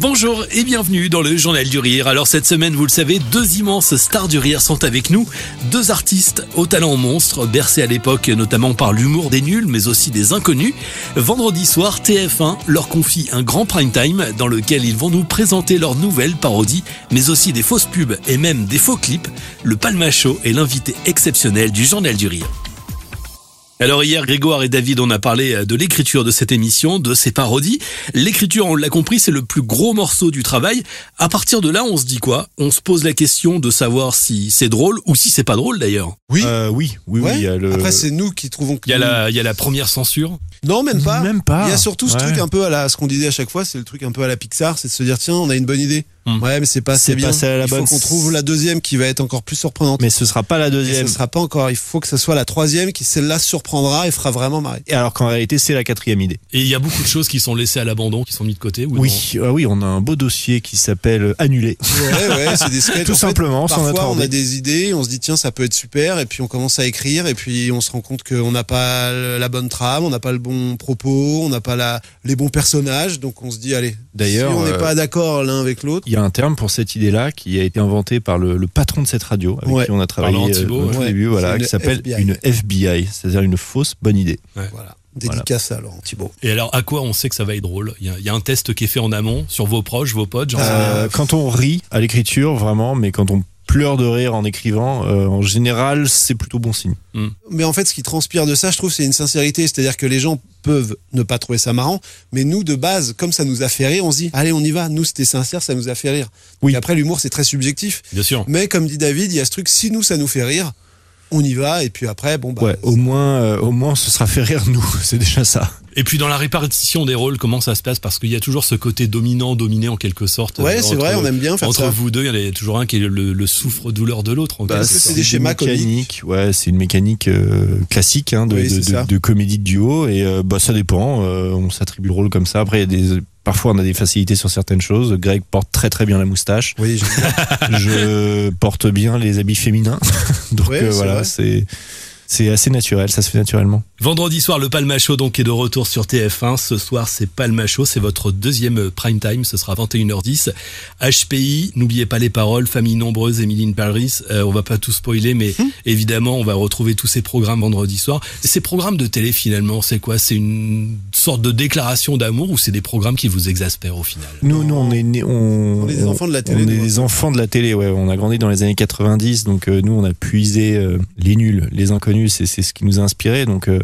Bonjour et bienvenue dans le Journal du Rire. Alors cette semaine, vous le savez, deux immenses stars du rire sont avec nous. Deux artistes au talent monstre, bercés à l'époque notamment par l'humour des nuls, mais aussi des inconnus. Vendredi soir, TF1 leur confie un grand prime time dans lequel ils vont nous présenter leurs nouvelles parodies, mais aussi des fausses pubs et même des faux clips. Le Palmacho est l'invité exceptionnel du Journal du Rire. Alors hier, Grégoire et David, on a parlé euh, de l'écriture de cette émission, de ses parodies. L'écriture, on l'a compris, c'est le plus gros morceau du travail. À partir de là, on se dit quoi? On se pose la question de savoir si c'est drôle ou si c'est pas drôle d'ailleurs. Oui. Euh, oui, oui, Ouais. oui. il y a le- Après, c'est nous qui trouvons que. Il y a la, il y a la première censure. Non, même pas. Même pas. Il y a surtout ce Ouais. truc un peu à la, ce qu'on disait à chaque fois, c'est le truc un peu à la Pixar, c'est de se dire tiens, on a une bonne idée. Hmm. Ouais, mais c'est pas C'est assez bien. pas celle à la il faut qu'on trouve la deuxième qui va être encore plus surprenante. Mais ce sera pas la Et deuxième. ce sera pas encore. Il faut que ce soit la troisième qui celle-là surprendra et fera vraiment marrer. Et alors qu'en réalité, c'est la quatrième idée. Et il y a beaucoup de choses qui sont laissées à l'abandon, qui sont mises de côté. Ou Oui, ah oui, on a un beau dossier qui s'appelle Annulé. Ouais, ouais, c'est des sketchs. Tout En simplement, Parfois, on a des idées, on se dit tiens, ça peut être super, et puis on commence à écrire, et puis on se rend compte qu'on n'a pas la bonne trame, on n'a pas le bon propos, on n'a pas la, les bons personnages, donc on se dit allez. D'ailleurs, si on n'est euh, pas d'accord l'un avec l'autre. Il y a un terme pour cette idée-là qui a été inventé par le, le patron de cette radio avec Ouais. qui on a travaillé euh, au ouais. début, voilà, qui s'appelle FBI. une FBI, c'est-à-dire une fausse bonne idée. Voilà. Dédicace à Laurent Thibault. Et alors, à quoi on sait que ça va être drôle? Il y, a, il y a un test qui est fait en amont sur vos proches, vos potes. Genre, Euh, quand on rit à l'écriture, vraiment, mais quand on pleure de rire en écrivant, euh, en général, c'est plutôt bon signe. Mais en fait, ce qui transpire de ça, je trouve, c'est une sincérité. C'est-à-dire que les gens peuvent ne pas trouver ça marrant, mais nous, de base, comme ça nous a fait rire, on se dit, allez, on y va. Nous, c'était sincère, ça nous a fait rire. Oui. Et après, l'humour, c'est très subjectif. Bien sûr. Mais comme dit David, il y a ce truc, si nous, ça nous fait rire, on y va. Et puis après, bon, bah. Ouais, au moins, euh, au moins, ce sera fait rire nous, c'est déjà ça. Et puis dans la répartition des rôles, comment ça se passe? Parce qu'il y a toujours ce côté dominant, dominé en quelque sorte. Ouais, c'est vrai, entre- on aime bien faire Entre ça. vous deux, il y en a toujours un qui est le, le souffre-douleur de l'autre. en Bah, c'est des schémas mécaniques. Ouais, c'est une mécanique euh, classique hein, de, Oui, de, de comédie de duo et euh, bah ça dépend. euh, on s'attribue le rôle comme ça. Après, il y a des parfois on a des facilités sur certaines choses. Greg porte très très bien la moustache. Oui. Je porte bien les habits féminins. Donc Ouais, euh, voilà, c'est c'est assez naturel. Ça se fait naturellement. Vendredi soir, le Palmacho donc est de retour sur TF1. Ce soir, c'est Palmacho, c'est votre deuxième prime time. Ce sera 21h10. HPI, n'oubliez pas les paroles. Famille nombreuse, Émilie Paris. Euh, on va pas tout spoiler, mais Hum. évidemment, on va retrouver tous ces programmes vendredi soir. Ces programmes de télé, finalement, c'est quoi? C'est une sorte de déclaration d'amour ou c'est des programmes qui vous exaspèrent au final? Nous, nous, on est on, On est des enfants de la télé, On est des enfants de la télé, ouais. On a grandi dans les années 90, donc euh, nous, on a puisé euh, les nuls, les inconnus. C'est c'est ce qui nous a inspiré. Donc euh,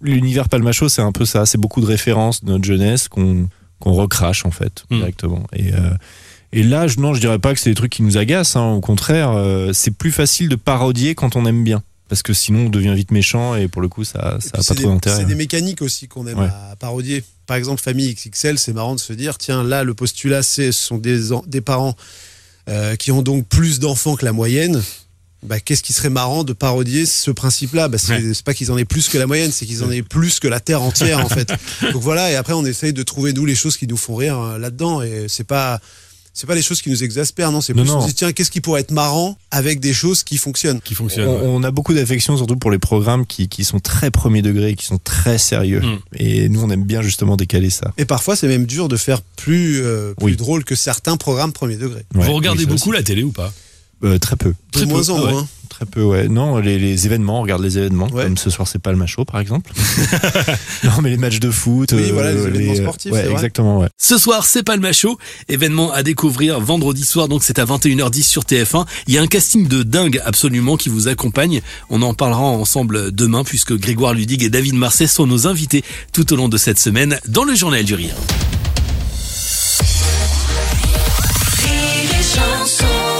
l'univers Palmacho, c'est un peu ça. C'est beaucoup de références de notre jeunesse qu'on qu'on recrache en fait Hmm. directement. Et euh, et là, je, non, je dirais pas que c'est des trucs qui nous agacent. hein. Au contraire, euh, c'est plus facile de parodier quand on aime bien. Parce que sinon, on devient vite méchant et pour le coup, ça, Et ça puis a pas trop des- d'intérêt. C'est des mécaniques aussi qu'on aime Ouais. à parodier. Par exemple, Famille XXL, c'est marrant de se dire, tiens, là, le postulat, c'est ce sont des, des parents euh, qui ont donc plus d'enfants que la moyenne. Bah, qu'est-ce qui serait marrant de parodier ce principe-là? Bah, C'est Ouais. pas qu'ils en aient plus que la moyenne, c'est qu'ils en aient plus que la Terre entière, en fait. Donc voilà, et après, on essaye de trouver, nous, les choses qui nous font rire euh, là-dedans. Et c'est pas... C'est pas les choses qui nous exaspèrent, non. C'est Non, plus on non. se dit, tiens, qu'est-ce qui pourrait être marrant avec des choses qui fonctionnent? Qui fonctionne On, ouais. on a beaucoup d'affection surtout pour les programmes qui, qui sont très premier degré, qui sont très sérieux. Mm. Et nous, on aime bien justement décaler ça. Et parfois, c'est même dur de faire plus, euh, plus Oui. drôle que certains programmes premier degré. Ouais, Vous regardez beaucoup la télé ou pas? Euh, Très peu. Très de peu, moins en ah ouais. moins. Très peu, ouais. Non, les, les événements, on regarde les événements. Ouais. Comme ce soir, c'est pas le macho, par exemple. non, mais les matchs de foot. Oui, voilà, les événements euh, sportifs, Ouais, c'est vrai. exactement, ouais. Ce soir, c'est pas le macho. Événement à découvrir vendredi soir, donc c'est à 21h10 sur TF1. Il y a un casting de dingue absolument qui vous accompagne. On en parlera ensemble demain puisque Grégoire Ludig et David Marseille sont nos invités tout au long de cette semaine dans le Journal du Rire. Rire et